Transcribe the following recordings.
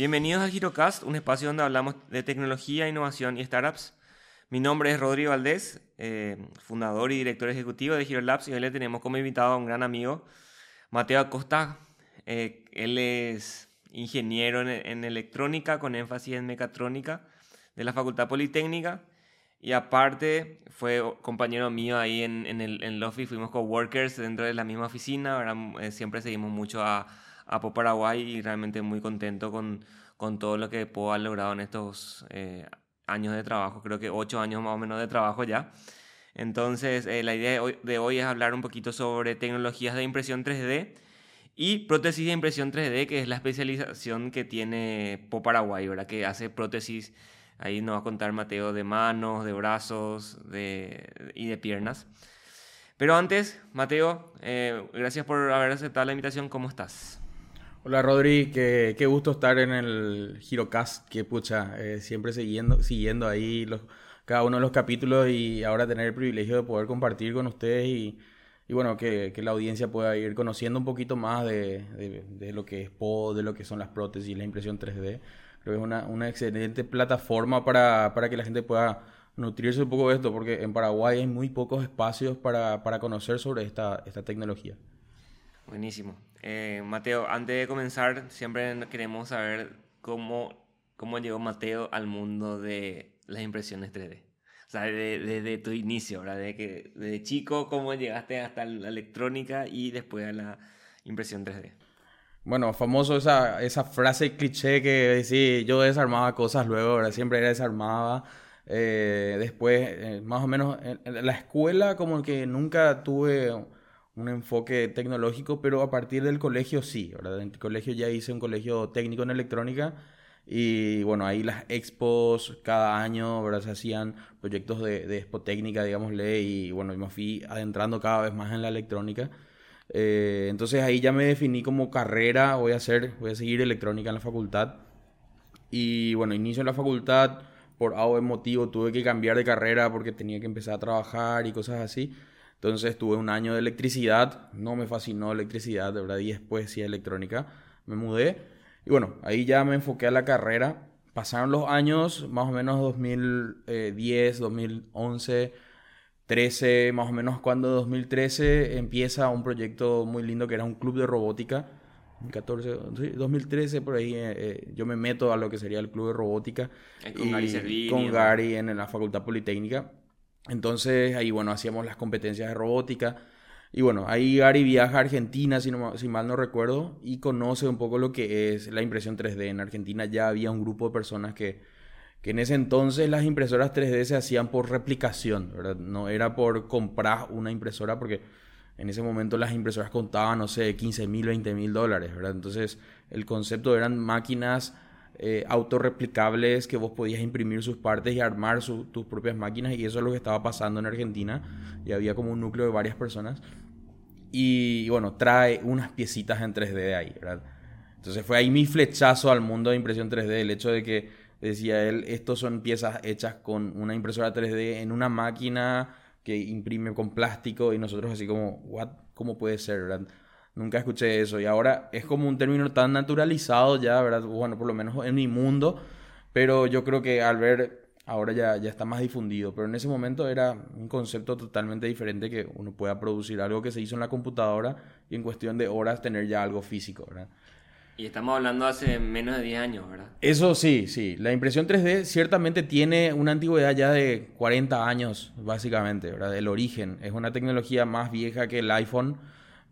Bienvenidos a Girocast, un espacio donde hablamos de tecnología, innovación y startups. Mi nombre es Rodrigo Valdés, eh, fundador y director ejecutivo de Girolabs y hoy le tenemos como invitado a un gran amigo, Mateo Acosta. Eh, él es ingeniero en, electrónica con énfasis en mecatrónica de la Facultad Politécnica y aparte fue compañero mío ahí en, en el en Lofi, fuimos coworkers dentro de la misma oficina, eh, siempre seguimos mucho a a Pop Paraguay y realmente muy contento con, con todo lo que Pop ha logrado en estos eh, años de trabajo, creo que ocho años más o menos de trabajo ya. Entonces, eh, la idea de hoy, de hoy, es hablar un poquito sobre tecnologías de impresión 3D y prótesis de impresión 3D, que es la especialización que tiene Pop Paraguay, ¿verdad? Que hace prótesis, ahí nos va a contar Mateo, de manos, de brazos de, y de piernas. Pero antes, Mateo, eh, gracias por haber aceptado la invitación. ¿Cómo estás? Hola Rodri, qué, gusto estar en el Girocast, que pucha, eh, siempre siguiendo, siguiendo ahí los, cada uno de los capítulos y ahora tener el privilegio de poder compartir con ustedes y, y bueno, que, la audiencia pueda ir conociendo un poquito más de, lo que es PO, de lo que son las prótesis, la impresión 3D. Creo que es una, una excelente plataforma para, para, que la gente pueda nutrirse un poco de esto, porque en Paraguay hay muy pocos espacios para, para conocer sobre esta, esta tecnología. Buenísimo. Eh, Mateo, antes de comenzar, siempre queremos saber cómo, cómo llegó Mateo al mundo de las impresiones 3D. O sea, desde tu inicio, ¿verdad? De que desde chico, cómo llegaste hasta la electrónica y después a la impresión 3D. Bueno, famoso esa, esa frase cliché que decía, yo desarmaba cosas luego, ¿verdad? siempre era desarmaba. Eh, después, eh, más o menos, en la escuela como que nunca tuve un enfoque tecnológico, pero a partir del colegio sí, ¿verdad? En el colegio ya hice un colegio técnico en electrónica y bueno, ahí las expos cada año, ¿verdad? Se hacían proyectos de, de expo técnica, digámosle, y bueno, me fui adentrando cada vez más en la electrónica. Eh, entonces ahí ya me definí como carrera, voy a hacer, voy a seguir electrónica en la facultad. Y bueno, inicio en la facultad, por algo motivo tuve que cambiar de carrera porque tenía que empezar a trabajar y cosas así. Entonces tuve un año de electricidad, no me fascinó electricidad, de verdad, y después sí electrónica, me mudé. Y bueno, ahí ya me enfoqué a la carrera. Pasaron los años, más o menos 2010, 2011, 13, más o menos cuando 2013 empieza un proyecto muy lindo que era un club de robótica. 14, 2013 por ahí eh, eh, yo me meto a lo que sería el club de robótica con Gary con Gary en la Facultad Politécnica entonces ahí, bueno, hacíamos las competencias de robótica. Y bueno, ahí Gary viaja a Argentina, si, no, si mal no recuerdo, y conoce un poco lo que es la impresión 3D. En Argentina ya había un grupo de personas que, que en ese entonces las impresoras 3D se hacían por replicación, ¿verdad? No era por comprar una impresora, porque en ese momento las impresoras contaban, no sé, 15 mil, 20 mil dólares, ¿verdad? Entonces el concepto eran máquinas eh, autorreplicables que vos podías imprimir sus partes y armar tus propias máquinas y eso es lo que estaba pasando en Argentina y había como un núcleo de varias personas y, bueno, trae unas piecitas en 3D de ahí, ¿verdad? Entonces fue ahí mi flechazo al mundo de impresión 3D, el hecho de que decía él, estos son piezas hechas con una impresora 3D en una máquina que imprime con plástico y nosotros así como, what, ¿cómo puede ser? Nunca escuché eso y ahora es como un término tan naturalizado ya, ¿verdad? Bueno, por lo menos en mi mundo, pero yo creo que al ver ahora ya, ya está más difundido, pero en ese momento era un concepto totalmente diferente que uno pueda producir algo que se hizo en la computadora y en cuestión de horas tener ya algo físico, ¿verdad? Y estamos hablando hace menos de 10 años, ¿verdad? Eso sí, sí. La impresión 3D ciertamente tiene una antigüedad ya de 40 años, básicamente, ¿verdad? El origen. Es una tecnología más vieja que el iPhone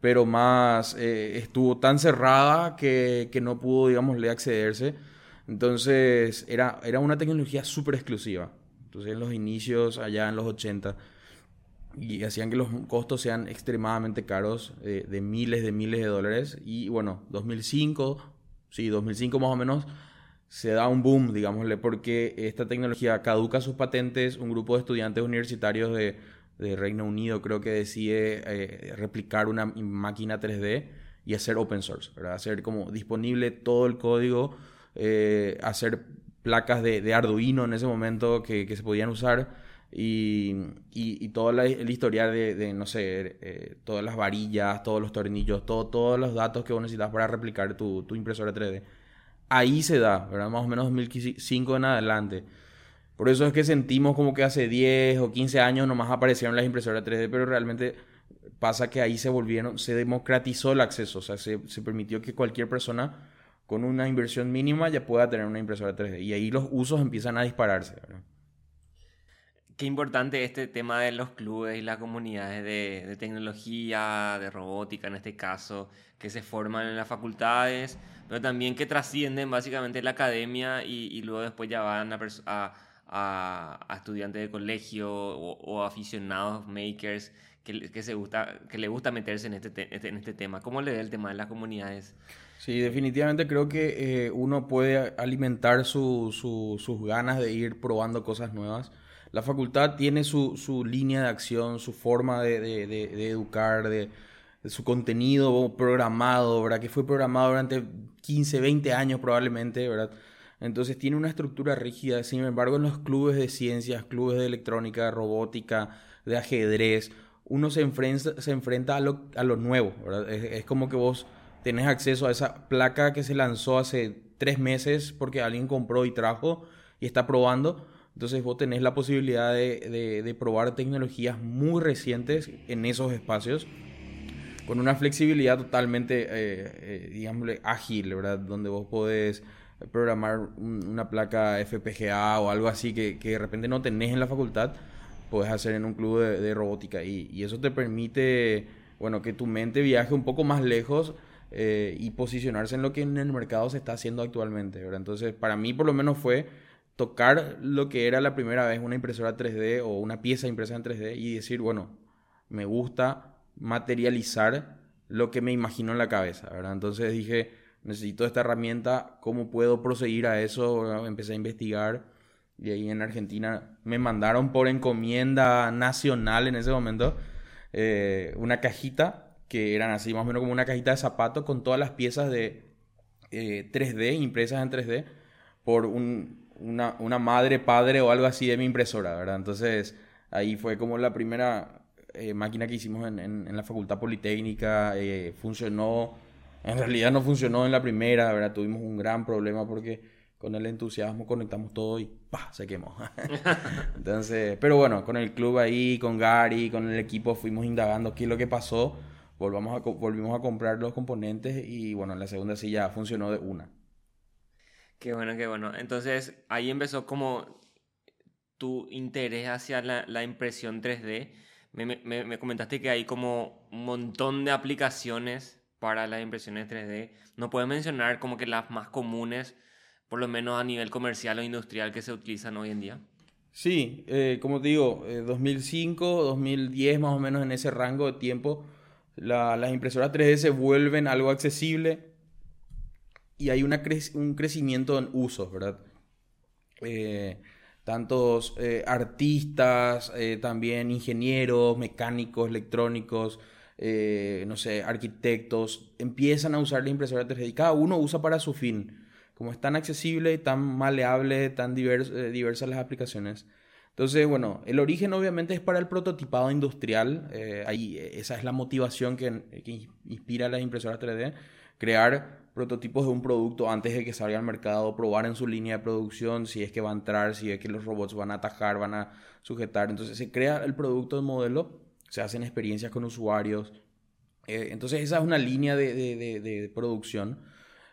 pero más eh, estuvo tan cerrada que, que, no pudo, digamos, accederse. Entonces era, era una tecnología súper exclusiva. Entonces en los inicios, allá en los 80, y hacían que los costos sean extremadamente caros, eh, de miles de miles de dólares. Y bueno, 2005, sí, 2005 más o menos, se da un boom, digámosle, porque esta tecnología caduca sus patentes, un grupo de estudiantes universitarios de de Reino Unido creo que decide eh, replicar una máquina 3D y hacer open source, ¿verdad? hacer como disponible todo el código, eh, hacer placas de, de, Arduino en ese momento que, que se podían usar y, y, y todo el historial de, de no sé, eh, todas las varillas, todos los tornillos, todo, todos los datos que vos necesitas para replicar tu, tu impresora 3D. ahí se da, ¿verdad? Más o menos 2005 en adelante. Por eso es que sentimos como que hace 10 o 15 años nomás aparecieron las impresoras 3D, pero realmente pasa que ahí se volvieron, se democratizó el acceso, o sea, se, se permitió que cualquier persona con una inversión mínima ya pueda tener una impresora 3D. Y ahí los usos empiezan a dispararse. Qué importante este tema de los clubes y las comunidades de, tecnología, de robótica en este caso, que se forman en las facultades, pero también que trascienden básicamente la academia y, y luego después ya van a, a, a estudiantes de colegio o, o aficionados, makers, que, que, se gusta, que le gusta meterse en este, te, en este tema. ¿Cómo le ve el tema de las comunidades? Sí, definitivamente creo que eh, uno puede alimentar su, su, sus ganas de ir probando cosas nuevas. La facultad tiene su, su línea de acción, su forma de, de, de, de educar, de, su contenido programado, ¿verdad? Que fue programado durante 15, 20 años probablemente, ¿verdad? Entonces tiene una estructura rígida. Sin embargo, en los clubes de ciencias, clubes de electrónica, robótica, de ajedrez, uno se enfrenta, se enfrenta a, lo, a nuevo. Es, como que vos tenés acceso a esa placa que se lanzó hace tres meses porque alguien compró y trajo y está probando entonces vos tenés la posibilidad de, de, probar tecnologías muy recientes en esos espacios con una flexibilidad totalmente, eh, eh, digámosle, ágil, ¿verdad? Donde vos podés programar una placa FPGA o algo así que, que, de repente no tenés en la facultad, podés hacer en un club de, de robótica. Y, y, eso te permite, bueno, que tu mente viaje un poco más lejos eh, y posicionarse en lo que en el mercado se está haciendo actualmente, ¿verdad? Entonces, para mí por lo menos fue tocar lo que era la primera vez una impresora 3D o una pieza impresa en 3D y decir, bueno, me gusta materializar lo que me imagino en la cabeza, ¿verdad? Entonces dije, necesito esta herramienta, ¿cómo puedo proseguir a eso? Empecé a investigar y ahí en Argentina me mandaron por encomienda nacional en ese momento eh, una cajita que eran así más o menos como una cajita de zapatos con todas las piezas de eh, 3D impresas en 3D por un, una, una, madre, padre o algo así de mi impresora, ¿verdad? Entonces ahí fue como la primera eh, máquina que hicimos en, en, en la Facultad Politécnica, eh, funcionó, en realidad no funcionó en la primera, ¿verdad? Tuvimos un gran problema porque con el entusiasmo conectamos todo y ¡pah! se quemó. Entonces, pero bueno, con el club ahí, con Gary, con el equipo fuimos indagando qué es lo que pasó, volvamos a, volvimos a comprar los componentes y bueno, en la segunda sí ya funcionó de una. Qué bueno, qué bueno. Entonces ahí empezó como tu interés hacia la, impresión 3D. Me, me, me, comentaste que hay como un montón de aplicaciones para las impresiones 3D. ¿No puedes mencionar como que las más comunes, por lo menos a nivel comercial o industrial, que se utilizan hoy en día? Sí, eh, como te digo, eh, 2005, 2010 más o menos en ese rango de tiempo, la, las impresoras 3D se vuelven algo accesible y hay una cre un crecimiento en usos, ¿verdad? Eh, tantos eh, artistas, eh, también ingenieros, mecánicos, electrónicos, eh, no sé, arquitectos, empiezan a usar la impresora 3D y cada uno usa para su fin. Como es tan accesible, tan maleable, tan eh, diversas las aplicaciones. Entonces, bueno, el origen obviamente es para el prototipado industrial. Eh, ahí, esa es la motivación que, inspira las impresoras 3D. Crear prototipos de un producto antes de que salga al mercado, probar en su línea de producción si es que va a entrar, si es que los robots van a atajar, van a sujetar. Entonces se crea el producto de modelo, se hacen experiencias con usuarios. Eh, entonces esa es una línea de, de, producción.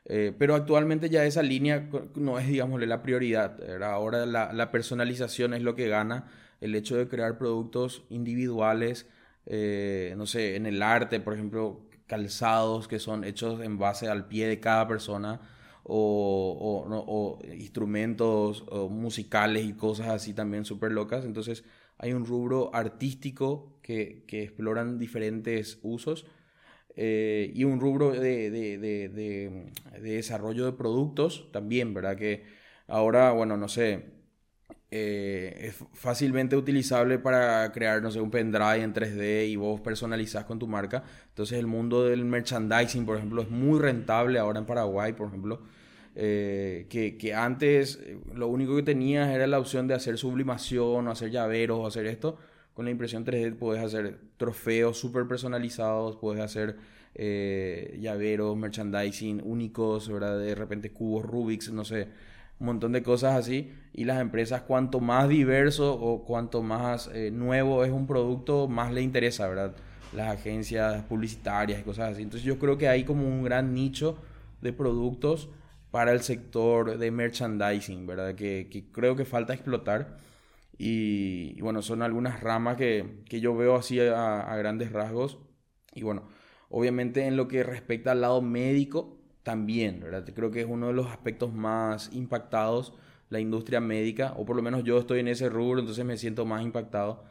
Eh, pero actualmente ya esa línea no es, digámosle, la prioridad. Ahora la, personalización es lo que gana. El hecho de crear productos individuales, eh, no sé, en el arte, por ejemplo, calzados que son hechos en base al pie de cada persona o, instrumentos musicales y cosas así también súper locas. Entonces hay un rubro artístico que, que exploran diferentes usos eh, y un rubro de, de, de, de, desarrollo de productos también, ¿verdad? Que ahora, bueno, no sé, eh, es fácilmente utilizable para crear, no sé, un pendrive en 3D y vos personalizás con tu marca. Entonces el mundo del merchandising, por ejemplo, es muy rentable ahora en Paraguay, por ejemplo. Eh, que, que, antes lo único que tenías era la opción de hacer sublimación o hacer llaveros o hacer esto. Con la impresión 3D puedes hacer trofeos súper personalizados, puedes hacer eh, llaveros, merchandising únicos, ¿verdad? De repente cubos Rubik's, no sé, un montón de cosas así. Y las empresas, cuanto más diverso o cuanto más eh, nuevo es un producto, más le interesa, ¿verdad? Las agencias publicitarias y cosas así. Entonces yo creo que hay como un gran nicho de productos para el sector de merchandising, ¿verdad? Que, creo que falta explotar. Y, bueno, son algunas ramas que, yo veo así a, a, grandes rasgos. Y bueno, obviamente en lo que respecta al lado médico, también, ¿verdad? Creo que es uno de los aspectos más impactados la industria médica, o por lo menos yo estoy en ese rubro, entonces me siento más impactado,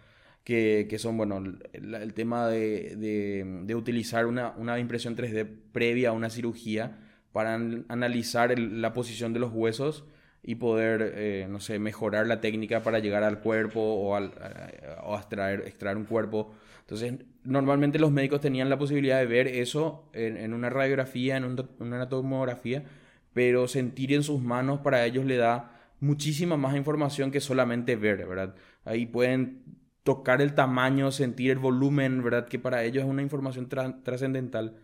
que, que son, bueno, el, tema de, de, de utilizar una, una, impresión 3D previa a una cirugía para analizar la posición de los huesos y poder, eh, no sé, mejorar la técnica para llegar al cuerpo o, al, o extraer, extraer un cuerpo. Entonces, normalmente los médicos tenían la posibilidad de ver eso en, una radiografía, en, una tomografía, pero sentir en sus manos para ellos le da muchísima más información que solamente ver, ¿verdad? Ahí pueden tocar el tamaño, sentir el volumen, ¿verdad? Que para ellos es una información trascendental.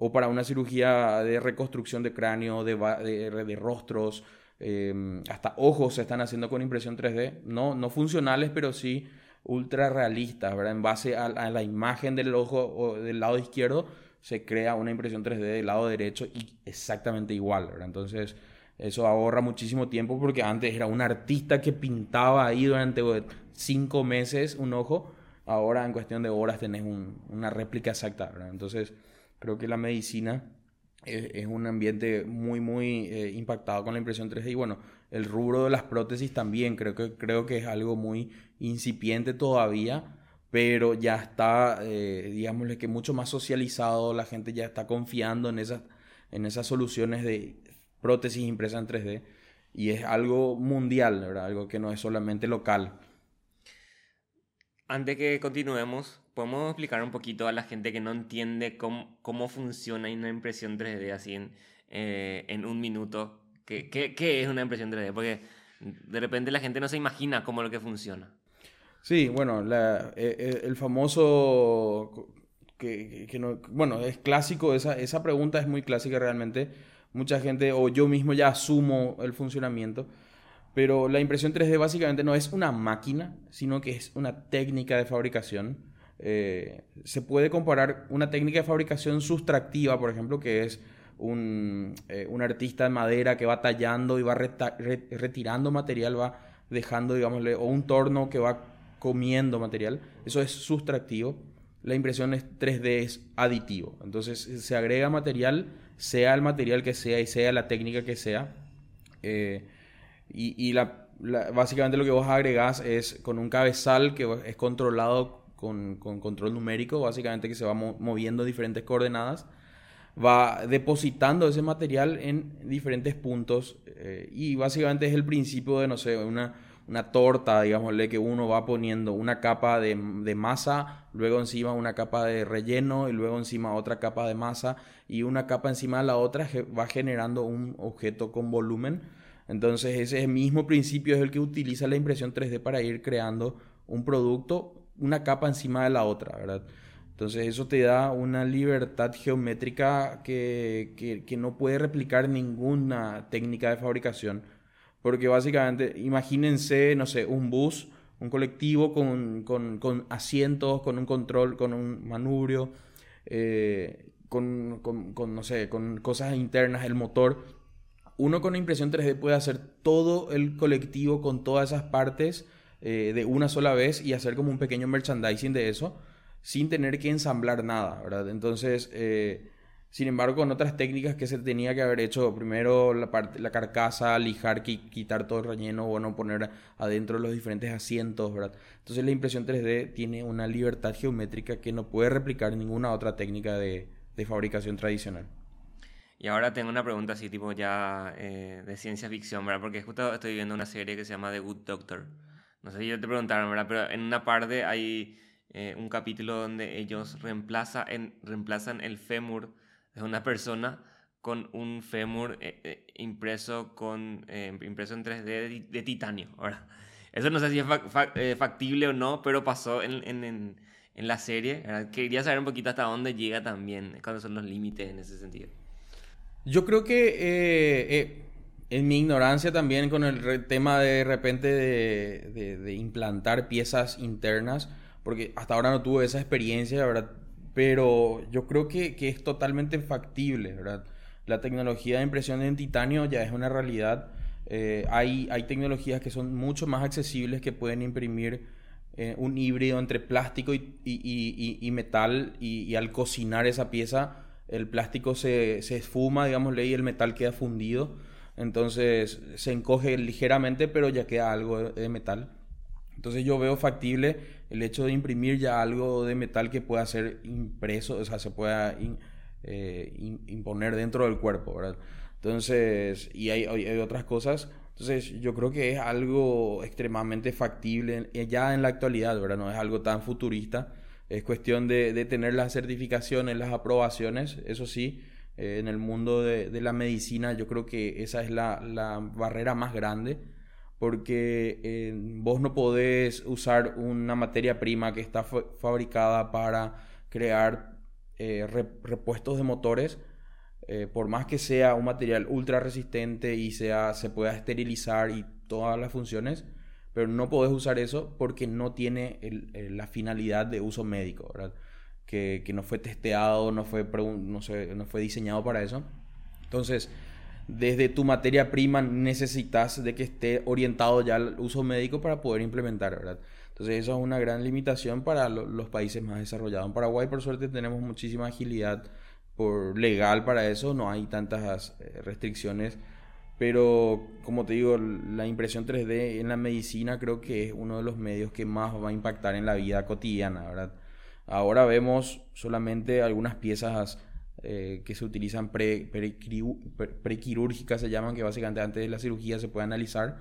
O para una cirugía de reconstrucción de cráneo, de, de, rostros, em, hasta ojos se están haciendo con impresión 3D. No, no funcionales, pero sí ultra realistas, ¿verdad? En base a, la imagen del ojo del lado izquierdo, se crea una impresión 3D del lado derecho y exactamente igual. Entonces, eso ahorra muchísimo tiempo porque antes era un artista que pintaba ahí durante cinco meses un ojo, ahora en cuestión de horas tenés una réplica exacta. Entonces, creo que la medicina es, un ambiente muy, muy eh, impactado con la impresión 3D y bueno, el rubro de las prótesis también creo que, creo que es algo muy incipiente todavía, pero ya está, eh, digámosle que mucho más socializado, la gente ya está confiando en esas, en esas soluciones de prótesis impresas en 3D y es algo mundial, ¿verdad? algo que no es solamente local. Antes que continuemos, ¿podemos explicar un poquito a la gente que no entiende cómo, cómo funciona una impresión 3D así en, eh, en un minuto? ¿Qué, ¿Qué, qué, es una impresión 3D? Porque de repente la gente no se imagina cómo lo que funciona. Sí, bueno, la, eh, el famoso, que, que, no, bueno, es clásico, esa, esa pregunta es muy clásica realmente. Mucha gente, o yo mismo ya asumo el funcionamiento, pero la impresión 3D básicamente no es una máquina, sino que es una técnica de fabricación. Eh, se puede comparar una técnica de fabricación sustractiva, por ejemplo, que es un, un artista de madera que va tallando y va retirando material, va dejando, digámosle, o un torno que va comiendo material. Eso es sustractivo. La impresión 3D es aditivo. Entonces se agrega material, sea el material que sea y sea la técnica que sea. Eh, y, básicamente lo que vos agregás es con un cabezal que es controlado con, control numérico, básicamente que se va moviendo diferentes coordenadas. Va depositando ese material en diferentes puntos eh, y básicamente es el principio de, no sé, una, una torta, digámosle, que uno va poniendo una capa de, masa, luego encima una capa de relleno y luego encima otra capa de masa y una capa encima de la otra va generando un objeto con volumen. Entonces ese mismo principio es el que utiliza la impresión 3D para ir creando un producto, una capa encima de la otra, ¿verdad? Entonces eso te da una libertad geométrica que, que no puede replicar ninguna técnica de fabricación porque básicamente, imagínense, no sé, un bus, un colectivo con, con, con asientos, con un control, con un manubrio, eh, con, con, no sé, con cosas internas, el motor. Uno con impresión 3D puede hacer todo el colectivo con todas esas partes eh, de una sola vez y hacer como un pequeño merchandising de eso sin tener que ensamblar nada, ¿verdad? Entonces, eh, sin embargo, con otras técnicas que se tenía que haber hecho, primero la, parte, la carcasa, lijar, quitar todo el relleno, bueno, poner adentro los diferentes asientos, ¿verdad? Entonces la impresión 3D tiene una libertad geométrica que no puede replicar ninguna otra técnica de, fabricación tradicional. Y ahora tengo una pregunta así, tipo ya eh, de ciencia ficción, ¿verdad? Porque justo estoy viendo una serie que se llama The Good Doctor. No sé si yo te preguntaron, ¿verdad? Pero en una parte hay eh, un capítulo donde ellos reemplaza reemplazan el fémur es una persona con un fémur eh, eh, impreso, con, impreso en 3D de, titanio. Eso no sé si es factible o no, pero pasó en, en, en, la serie. Quería saber un poquito hasta dónde llega también, cuáles son los límites en ese sentido. Yo creo que en mi ignorancia también con el tema de repente de, implantar piezas internas, porque hasta ahora no tuve esa experiencia, ¿verdad? Pero yo creo que, es totalmente factible, ¿verdad? La tecnología de impresión en titanio ya es una realidad eh, hay, tecnologías que son mucho más accesibles que pueden imprimir eh, un híbrido entre plástico y, metal y, al cocinar esa pieza el plástico se, esfuma, y el metal queda fundido. Entonces se encoge ligeramente, pero ya queda algo de metal. Entonces yo veo factible el hecho de imprimir ya algo de metal que pueda ser impreso, o sea, se pueda eh, imponer dentro del cuerpo, ¿verdad? Entonces, y hay, otras cosas. Entonces, yo creo que es algo extremadamente factible ya en la actualidad, ¿verdad? No es algo tan futurista. Es cuestión de tener las certificaciones, las aprobaciones. Eso sí, eh, en el mundo de, de, la medicina, yo creo que esa es la, la barrera más grande. Porque eh, vos no podés usar una materia prima que está fabricada para crear eh, repuestos de motores eh, por más que sea un material ultra resistente y sea, se pueda esterilizar y todas las funciones, pero no podés usar eso porque no tiene la finalidad de uso médico, ¿verdad? Que, no fue testeado, no fue, no, sé, no fue diseñado para eso. Entonces, desde tu materia prima necesitas de que esté orientado ya al uso médico para poder implementar, ¿verdad? Entonces, eso es una gran limitación para los países más desarrollados. En Paraguay, por suerte, tenemos muchísima agilidad por legal para eso, no hay tantas eh, restricciones. Pero como te digo, la impresión 3D en la medicina creo que es uno de los medios que más va a impactar en la vida cotidiana, ¿verdad? Ahora vemos solamente algunas piezas eh, que se utilizan pre, prequirúrgicas, se llaman, que básicamente antes de la cirugía se puede analizar.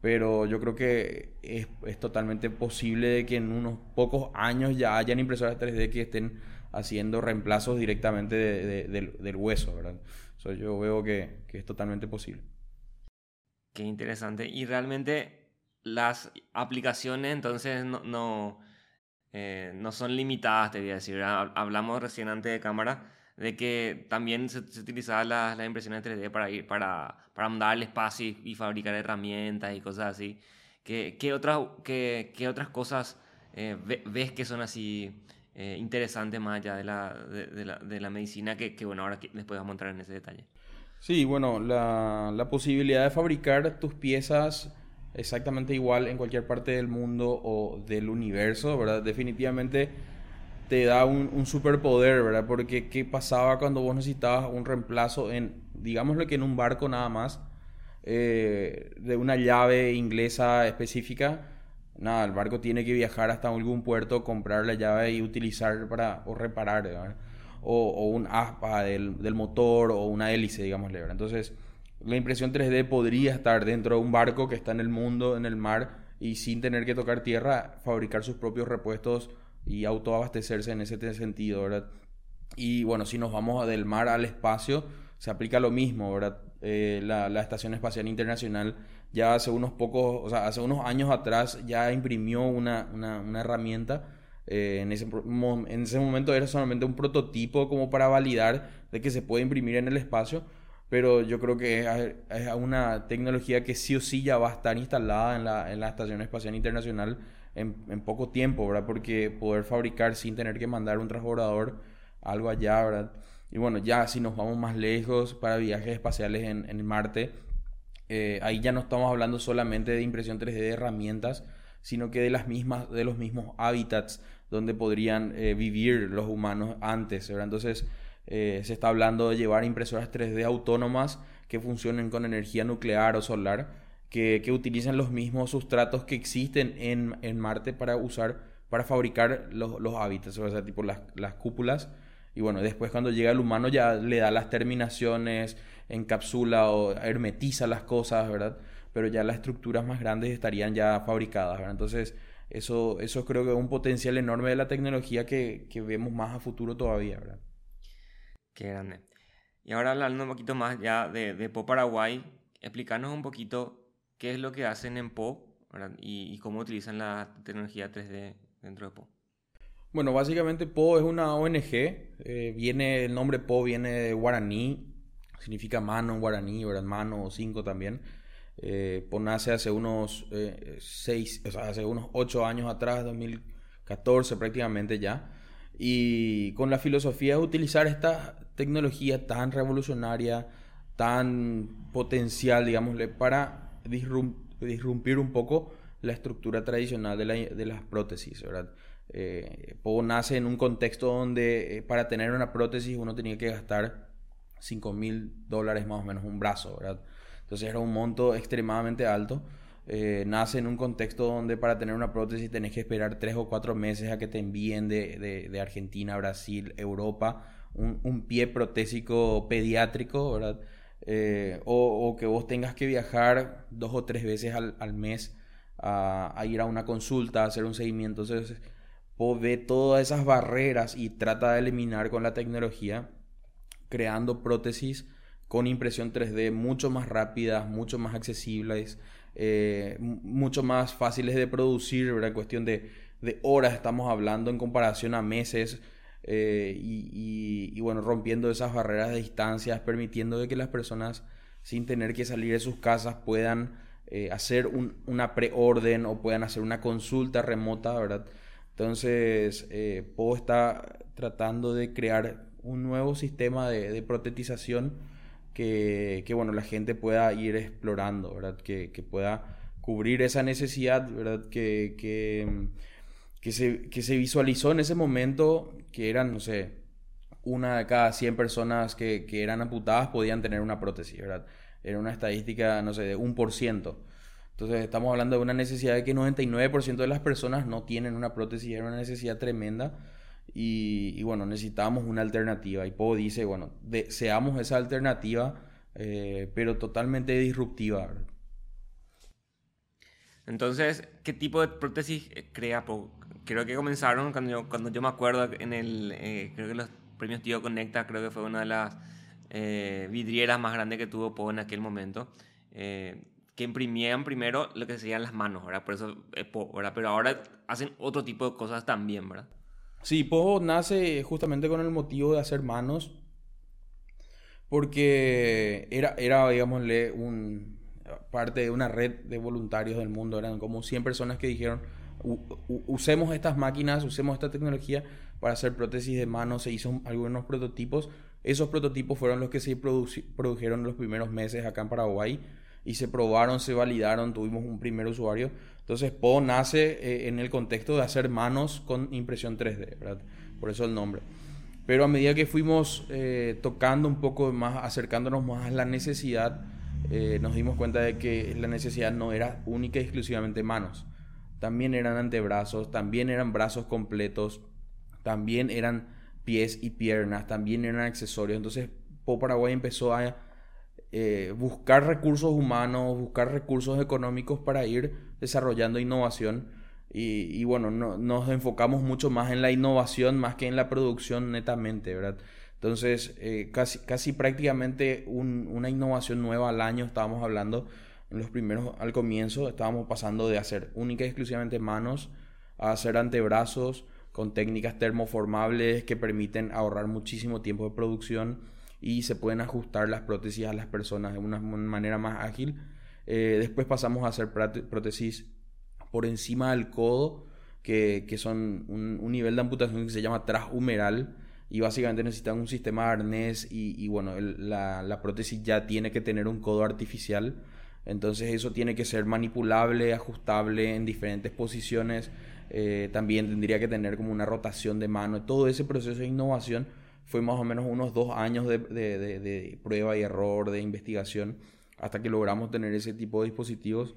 Pero yo creo que es, es totalmente posible que en unos pocos años ya hayan impresoras 3D que estén haciendo reemplazos directamente del, hueso, ¿verdad? yo veo que, es totalmente posible. Qué interesante. Y realmente las aplicaciones entonces no, no, eh, son limitadas, te voy a decir. Hablamos recién antes de cámara de que también se, utilizaba las la impresiones 3D para ir para, para andar al espacio y, fabricar herramientas y cosas así. ¿Qué, qué, otras, qué, qué otras cosas eh, ves que son así eh, interesante más allá de la, de, la, de la, medicina que, que, bueno, ahora después vamos a entrar en ese detalle. Sí, bueno, la, la, posibilidad de fabricar tus piezas exactamente igual en cualquier parte del mundo o del universo, ¿verdad? Definitivamente te da un, un superpoder, ¿verdad? Porque ¿qué pasaba cuando vos necesitabas un reemplazo en, digámoslo que en un barco nada más, eh, de una llave inglesa específica? nada, el barco tiene que viajar hasta algún puerto, comprar la llave y utilizar para o reparar, o, un aspa del, del, motor o una hélice, digámosle. Entonces, la impresión 3D podría estar dentro de un barco que está en el mundo, en el mar, y sin tener que tocar tierra, fabricar sus propios repuestos y autoabastecerse en ese sentido, ¿verdad? Y bueno, si nos vamos del mar al espacio, se aplica lo mismo, ¿verdad? Eh, la, la Estación Espacial Internacional ya hace unos pocos, o sea, hace unos años atrás ya imprimió una, una, herramienta. Eh, en, ese, en ese momento era solamente un prototipo como para validar de que se puede imprimir en el espacio, pero yo creo que es, una tecnología que sí o sí ya va a estar instalada en la, en la Estación Espacial Internacional en, poco tiempo, ¿verdad? Porque poder fabricar sin tener que mandar un transbordador algo allá, ¿verdad? Y bueno, ya si nos vamos más lejos para viajes espaciales en, en Marte, eh, ahí ya no estamos hablando solamente de impresión 3D de herramientas, sino que de, las mismas, de los mismos hábitats donde podrían eh, vivir los humanos antes. Entonces, eh, se está hablando de llevar impresoras 3D autónomas que funcionen con energía nuclear o solar, que, que utilicen los mismos sustratos que existen en, en Marte para usar, para fabricar los, los hábitats, o sea, tipo las, las cúpulas. Y bueno, después cuando llega el humano ya le da las terminaciones, encapsula o hermetiza las cosas, ¿verdad? Pero ya las estructuras más grandes estarían ya fabricadas, ¿verdad? Entonces, eso, eso creo que es un potencial enorme de la tecnología que, que vemos más a futuro todavía. Qué grande. Y ahora hablando un poquito más ya de, de Po Paraguay, explicarnos un poquito qué es lo que hacen en Po Y, cómo utilizan la tecnología 3D dentro de Po. Bueno, básicamente Po es una ONG. Eh, viene, el nombre Po viene de guaraní, significa mano en guaraní, ¿verdad? Mano o cinco también. Eh, Po nace hace unos eh, seis, o sea, hace unos ocho años atrás, 2014 prácticamente ya. Y con la filosofía de utilizar esta tecnología tan revolucionaria, tan potencial, digámosle, para disrumpir un poco la estructura tradicional de, las prótesis, ¿verdad? Eh, nace en un contexto donde eh, para tener una prótesis uno tenía que gastar 5 mil dólares más o menos un brazo. Entonces era un monto extremadamente alto. Eh, nace en un contexto donde para tener una prótesis tenés que esperar 3 o 4 meses a que te envíen de, de, Argentina, Brasil, Europa un, un, pie protésico pediátrico, ¿verdad? Eh, o, que vos tengas que viajar dos o tres veces al, al mes a, a, ir a una consulta, a hacer un seguimiento. Entonces, vos ve todas esas barreras y trata de eliminar con la tecnología, creando prótesis con impresión 3D mucho más rápidas, mucho más accesibles, eh, mucho más fáciles de producir, ¿verdad? En cuestión de, de horas estamos hablando en comparación a meses. Eh, y, bueno, rompiendo esas barreras de distancias, permitiendo de que las personas sin tener que salir de sus casas puedan eh, hacer una preorden o puedan hacer una consulta remota, ¿verdad? Entonces, eh, está tratando de crear un nuevo sistema de, protetización que, bueno, la gente pueda ir explorando, ¿verdad? Que, pueda cubrir esa necesidad, ¿verdad? Que, que que se, que se visualizó en ese momento que eran, no sé, una de cada 100 personas que, que eran amputadas podían tener una prótesis, ¿verdad? Era una estadística, no sé, de un por ciento. Entonces estamos hablando de una necesidad de que 99% de las personas no tienen una prótesis, era una necesidad tremenda y, y bueno, necesitábamos una alternativa. Y Poe dice, bueno, deseamos esa alternativa, eh, pero totalmente disruptiva. Entonces, ¿qué tipo de prótesis crea Poe? creo que comenzaron cuando yo, cuando yo me acuerdo en el, eh, creo que los premios Tío Conecta, creo que fue una de las eh, vidrieras más grandes que tuvo Po en aquel momento, eh, que imprimían primero lo que serían las manos, ¿verdad? Por eso es ¿verdad? Pero ahora hacen otro tipo de cosas también, ¿verdad? Sí, Po nace justamente con el motivo de hacer manos, porque era, era digámosle, un, parte de una red de voluntarios del mundo, eran como 100 personas que dijeron usemos estas máquinas, usemos esta tecnología para hacer prótesis de mano. Se hizo algunos prototipos. Esos prototipos fueron los que se produjeron los primeros meses acá en Paraguay y se probaron, se validaron, tuvimos un primer usuario. Entonces Po nace eh, en el contexto de hacer manos con impresión 3D, ¿verdad? Por eso el nombre. Pero a medida que fuimos eh, tocando un poco más, acercándonos más a la necesidad, eh, nos dimos cuenta de que la necesidad no era única y exclusivamente manos también eran antebrazos, también eran brazos completos, también eran pies y piernas, también eran accesorios. Entonces, Po Paraguay empezó a eh, buscar recursos humanos, buscar recursos económicos para ir desarrollando innovación. Y, bueno, nos enfocamos mucho más en la innovación más que en la producción netamente, ¿verdad? Entonces, eh, casi, casi prácticamente una innovación nueva al año estábamos hablando en los primeros, al comienzo, estábamos pasando de hacer única y exclusivamente manos a hacer antebrazos con técnicas termoformables que permiten ahorrar muchísimo tiempo de producción y se pueden ajustar las prótesis a las personas de una manera más ágil. Eh, después pasamos a hacer prótesis por encima del codo, que, que son un, nivel de amputación que se llama transhumeral y básicamente necesitan un sistema de arnés y, y bueno, la, la prótesis ya tiene que tener un codo artificial entonces eso tiene que ser manipulable, ajustable en diferentes posiciones. Eh, también tendría que tener como una rotación de mano. Todo ese proceso de innovación fue más o menos unos dos años de, de prueba y error, de investigación, hasta que logramos tener ese tipo de dispositivos.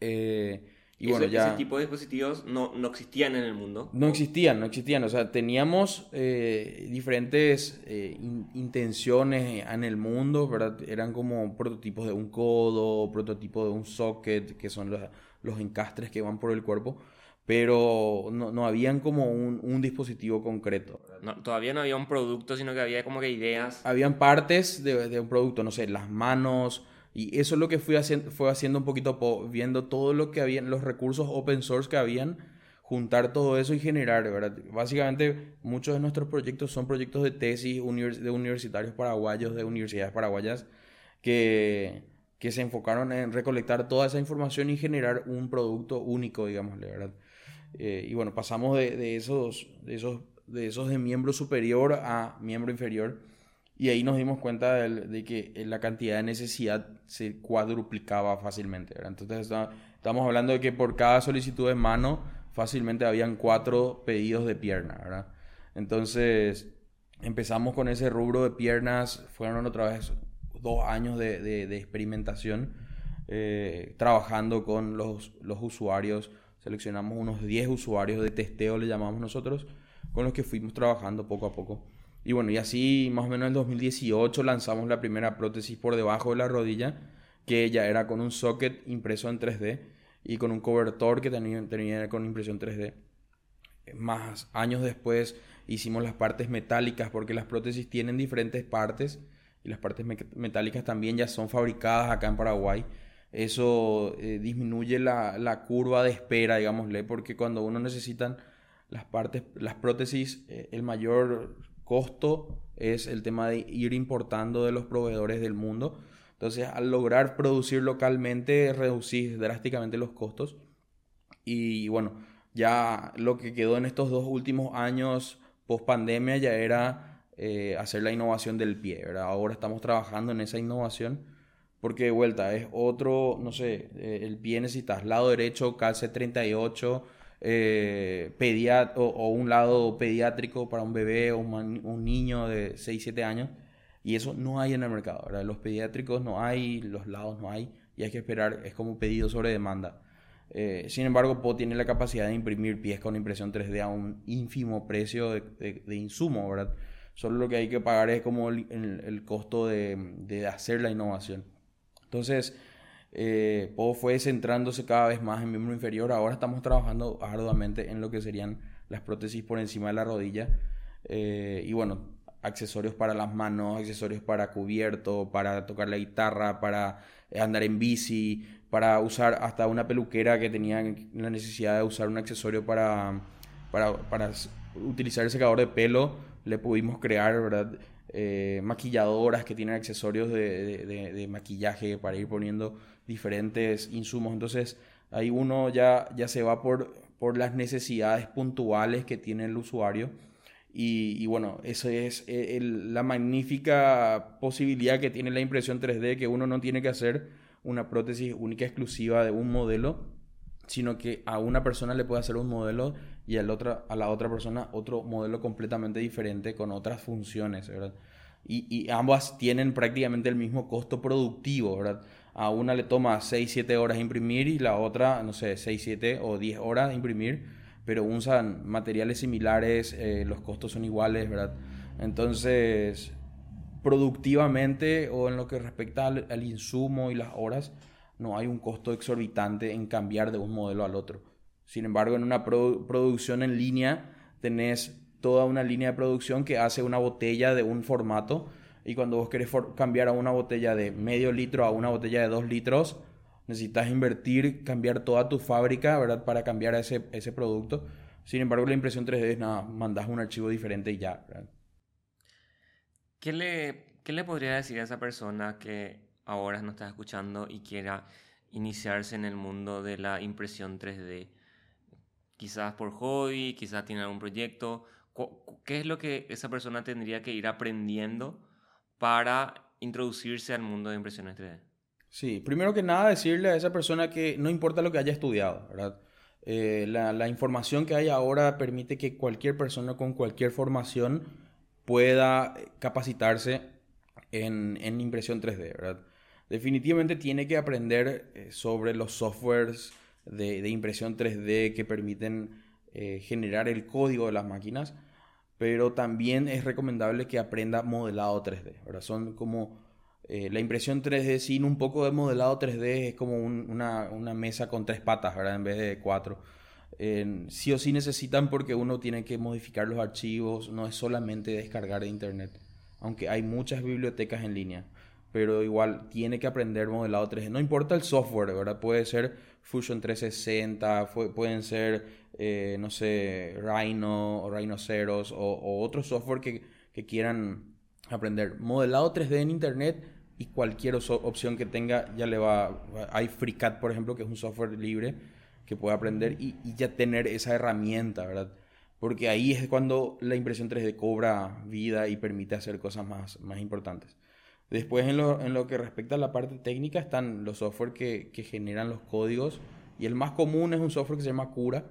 Eh, y bueno, ya... Ese tipo de dispositivos no, no, existían en el mundo. No existían, no existían. O sea, teníamos eh, diferentes eh, intenciones en el mundo, ¿verdad? Eran como prototipos de un codo, prototipos de un socket, que son los, los encastres que van por el cuerpo. Pero no, no habían como un, un dispositivo concreto. No, todavía no había un producto, sino que había como que ideas. Habían partes de, de un producto, no sé, las manos, Y eso es lo que fui haciendo, fue haciendo un poquito, viendo todo lo que habían, los recursos open source que habían, juntar todo eso y generar. Básicamente, muchos de nuestros proyectos son proyectos de tesis de universitarios paraguayos, de universidades paraguayas, que, que se enfocaron en recolectar toda esa información y generar un producto único, digamos, ¿verdad? Eh, y bueno, pasamos de, esos, de, esos, de esos de miembro superior a miembro inferior. Y ahí nos dimos cuenta de, que la cantidad de necesidad se cuadruplicaba fácilmente. Entonces estamos hablando de que por cada solicitud de mano fácilmente habían cuatro pedidos de pierna. Entonces empezamos con ese rubro de piernas. Fueron otra vez dos años de, de, experimentación eh, trabajando con los, los usuarios seleccionamos unos 10 usuarios de testeo, le llamamos nosotros, con los que fuimos trabajando poco a poco. Y bueno, y así más o menos en el 2018 lanzamos la primera prótesis por debajo de la rodilla, que ya era con un socket impreso en 3D y con un cobertor que tenía, tenía con impresión 3D. Más años después hicimos las partes metálicas porque las prótesis tienen diferentes partes y las partes metálicas también ya son fabricadas acá en Paraguay eso eh, disminuye la, la, curva de espera, digámosle, porque cuando uno necesita las partes, las prótesis, eh, el mayor costo es el tema de ir importando de los proveedores del mundo. Entonces, al lograr producir localmente, reducir drásticamente los costos. Y bueno, ya lo que quedó en estos dos últimos años post pandemia ya era eh, hacer la innovación del pie. Ahora estamos trabajando en esa innovación porque de vuelta, es otro, no sé, eh, el pie necesitas lado derecho, calce 38, eh, o, un lado pediátrico para un bebé o un, niño de 6, 7 años. Y eso no hay en el mercado. Los pediátricos no hay, los lados no hay, y hay que esperar, es como pedido sobre demanda. Eh, sin embargo, Po tiene la capacidad de imprimir pies con impresión 3D a un ínfimo precio de, de, insumo, ¿verdad? Solo lo que hay que pagar es como el, el, costo de, de hacer la innovación. Entonces, eh, fue centrándose cada vez más en miembro inferior. Ahora estamos trabajando arduamente en lo que serían las prótesis por encima de la rodilla. Eh, y bueno, accesorios para las manos, accesorios para cubierto, para tocar la guitarra, para andar en bici, para usar hasta una peluquera que tenía la necesidad de usar un accesorio para, para, para utilizar el secador de pelo. Le pudimos crear, ¿verdad? Eh, maquilladoras que tienen accesorios de, maquillaje para ir poniendo diferentes insumos. Entonces ahí uno ya, ya se va por, por las necesidades puntuales que tiene el usuario. Y, bueno, esa es eh, la magnífica posibilidad que tiene la impresión 3D, que uno no tiene que hacer una prótesis única exclusiva de un modelo, sino que a una persona le puede hacer un modelo y a la otra, a la otra persona otro modelo completamente diferente con otras funciones, ¿verdad? Y, y, ambas tienen prácticamente el mismo costo productivo, ¿verdad? A una le toma 6, 7 horas imprimir y la otra, no sé, 6, 7 o 10 horas imprimir, pero usan materiales similares, eh, los costos son iguales, ¿verdad? Entonces, productivamente o en lo que respecta al insumo y las horas, no hay un costo exorbitante en cambiar de un modelo al otro. Sin embargo, en una producción en línea tenés toda una línea de producción que hace una botella de un formato y cuando vos querés cambiar a una botella de medio litro a una botella de dos litros, necesitas invertir, cambiar toda tu fábrica, ¿verdad? Para cambiar ese, ese producto. Sin embargo, la impresión 3D es nada, mandas un archivo diferente y ya, ¿Qué le, ¿Qué le podría decir a esa persona que ahora nos está escuchando y quiera iniciarse en el mundo de la impresión 3D? quizás por hobby, quizás tiene algún proyecto. ¿Qué es lo que esa persona tendría que ir aprendiendo para introducirse al mundo de impresiones 3D? Sí, primero que nada decirle a esa persona que no importa lo que haya estudiado, ¿verdad? Eh, la, información que hay ahora permite que cualquier persona con cualquier formación pueda capacitarse en, en impresión 3D, ¿verdad? Definitivamente tiene que aprender eh, sobre los softwares de, impresión 3D que permiten eh, generar el código de las máquinas, pero también es recomendable que aprenda modelado 3D. Ahora son como eh, la impresión 3D sin un poco de modelado 3D es como una, mesa con tres patas, ¿verdad? En vez de cuatro. sí o sí necesitan porque uno tiene que modificar los archivos, no es solamente descargar de internet, aunque hay muchas bibliotecas en línea. Pero igual tiene que aprender modelado 3D. No importa el software, ¿verdad? Puede ser Fusion 360, pueden ser, eh, no sé, Rhino o Rhinoceros o, o otro software que, que, quieran aprender. Modelado 3D en Internet y cualquier opción que tenga ya le va... Hay FreeCAD, por ejemplo, que es un software libre que puede aprender y, y ya tener esa herramienta, ¿verdad? Porque ahí es cuando la impresión 3D cobra vida y permite hacer cosas más, más importantes. Después, en lo, en lo que respecta a la parte técnica, están los software que, que, generan los códigos. Y el más común es un software que se llama Cura,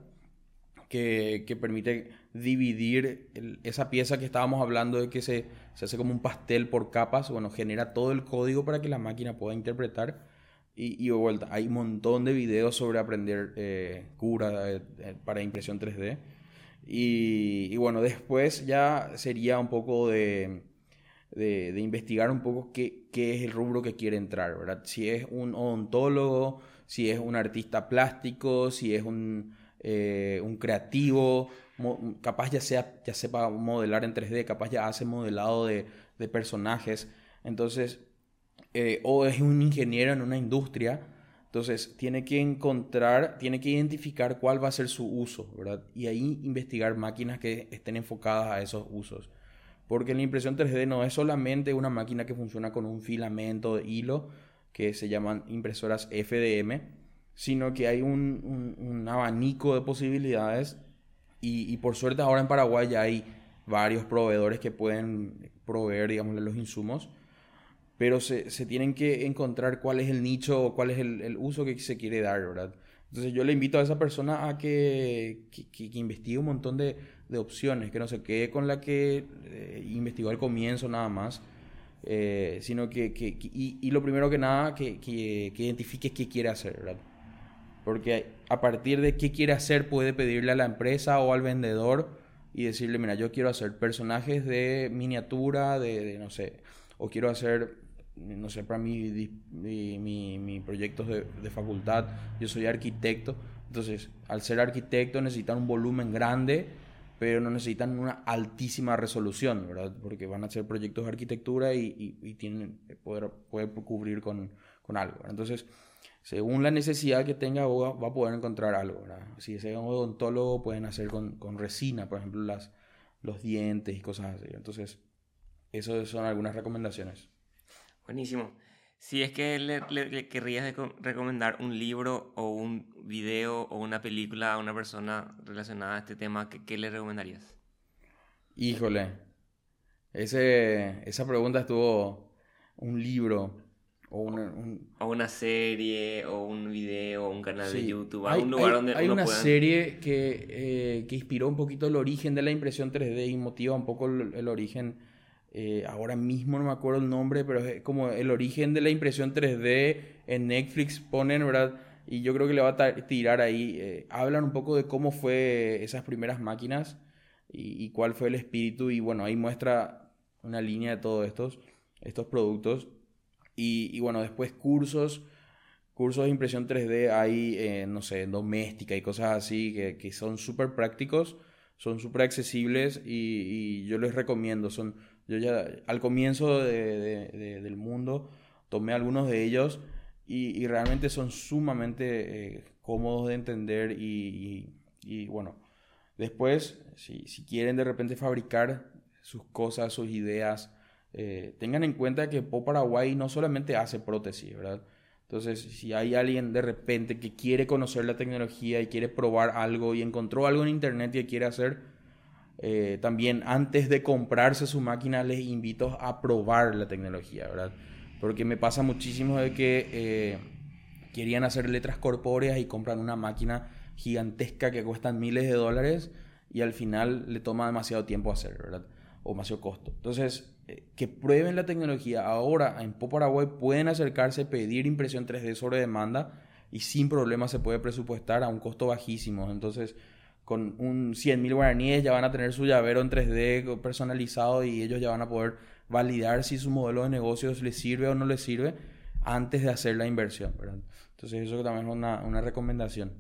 que, que permite dividir esa pieza que estábamos hablando de que se, se, hace como un pastel por capas. Bueno, genera todo el código para que la máquina pueda interpretar. Y, y vuelta, hay un montón de videos sobre aprender eh, Cura eh, eh, para impresión 3D. Y, y bueno, después ya sería un poco de de, investigar un poco qué, qué, es el rubro que quiere entrar, ¿verdad? Si es un odontólogo, si es un artista plástico, si es un, eh, un creativo, capaz ya, sea, ya sepa modelar en 3D, capaz ya hace modelado de, de personajes, entonces, eh, o es un ingeniero en una industria, entonces tiene que encontrar, tiene que identificar cuál va a ser su uso, ¿verdad? Y ahí investigar máquinas que estén enfocadas a esos usos. Porque la impresión 3D no es solamente una máquina que funciona con un filamento de hilo, que se llaman impresoras FDM, sino que hay un, abanico de posibilidades y, por suerte ahora en Paraguay ya hay varios proveedores que pueden proveer, digamos, los insumos, pero se, tienen que encontrar cuál es el nicho o cuál es el, uso que se quiere dar, ¿verdad? Entonces yo le invito a esa persona a que investigue un montón de, de opciones, que no se quede con la que eh, investigó al comienzo nada más, eh, sino que, que, y, lo primero que nada, que, que, identifique qué quiere hacer, ¿verdad? Porque a partir de qué quiere hacer puede pedirle a la empresa o al vendedor y decirle, mira, yo quiero hacer personajes de miniatura, de, no sé, o quiero hacer, no sé, para mí, mi, mi, mi proyectos de, de facultad, yo soy arquitecto, entonces, al ser arquitecto necesitan un volumen grande pero no necesitan una altísima resolución, ¿verdad? Porque van a ser proyectos de arquitectura y, y, tienen eh, poder, poder cubrir con, con algo. Entonces, según la necesidad que tenga, va a poder encontrar algo, ¿verdad? Si es un odontólogo, pueden hacer con, con, resina, por ejemplo, las, los dientes y cosas así. Entonces, esas son algunas recomendaciones. Buenísimo. Si es que le, querrías recomendar un libro o un video o una película a una persona relacionada a este tema, ¿qué, le recomendarías? Híjole, ese, esa pregunta estuvo un libro o una, o una serie o un video o un canal de YouTube, hay, lugar donde hay una serie que, eh, que inspiró un poquito el origen de la impresión 3D y motiva un poco el origen eh, ahora mismo no me acuerdo el nombre, pero es como el origen de la impresión 3D en Netflix ponen, ¿verdad? Y yo creo que le va a tirar ahí. Eh, hablan un poco de cómo fue esas primeras máquinas y, cuál fue el espíritu. Y bueno, ahí muestra una línea de todos estos, estos productos. Y, bueno, después cursos, cursos de impresión 3D hay, eh, no sé, doméstica y cosas así que, que son súper prácticos, son súper accesibles y, y yo les recomiendo. Son yo ya al comienzo del mundo tomé algunos de ellos y, realmente son sumamente eh, cómodos de entender y, bueno, después si, quieren de repente fabricar sus cosas, sus ideas, eh, tengan en cuenta que Po Paraguay no solamente hace prótesis, ¿verdad? Entonces, si hay alguien de repente que quiere conocer la tecnología y quiere probar algo y encontró algo en internet y quiere hacer, eh, también antes de comprarse su máquina les invito a probar la tecnología, ¿verdad? Porque me pasa muchísimo de que eh, querían hacer letras corpóreas y compran una máquina gigantesca que cuesta miles de dólares y al final le toma demasiado tiempo hacer, ¿verdad? O demasiado costo. Entonces, eh, que prueben la tecnología. Ahora en Po Paraguay pueden acercarse, pedir impresión 3D sobre demanda y sin problema se puede presupuestar a un costo bajísimo. Entonces, con un 100 mil guaraníes ya van a tener su llavero en 3D personalizado y ellos ya van a poder validar si su modelo de negocios les sirve o no les sirve antes de hacer la inversión. Entonces eso también es una, una recomendación.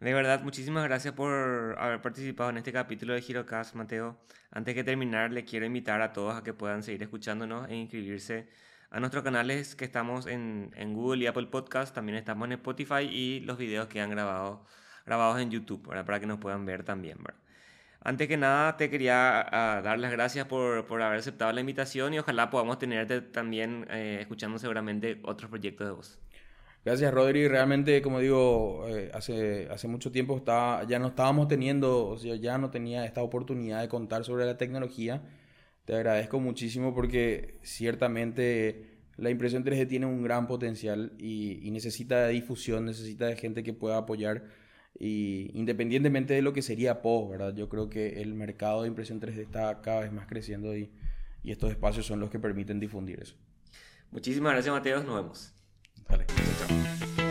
De verdad, muchísimas gracias por haber participado en este capítulo de Girocast, Mateo. Antes de terminar, le quiero invitar a todos a que puedan seguir escuchándonos e inscribirse a nuestros canales que estamos en, en Google y Apple Podcast, también estamos en Spotify y los videos que han grabado, grabados en YouTube, para que nos puedan ver también. Antes que nada, te quería ah, dar las gracias por, por, haber aceptado la invitación y ojalá podamos tenerte también eh, escuchando seguramente otros proyectos de vos. Gracias, Rodri. Realmente, como digo, eh, hace, hace mucho tiempo estaba, ya no estábamos teniendo, o sea, ya no tenía esta oportunidad de contar sobre la tecnología te agradezco muchísimo porque ciertamente la impresión 3D tiene un gran potencial y, necesita de difusión, necesita de gente que pueda apoyar. Y independientemente de lo que sería POS, ¿verdad? Yo creo que el mercado de impresión 3D está cada vez más creciendo y, y estos espacios son los que permiten difundir eso. Muchísimas gracias, Mateo. Nos vemos. Vale. Chao.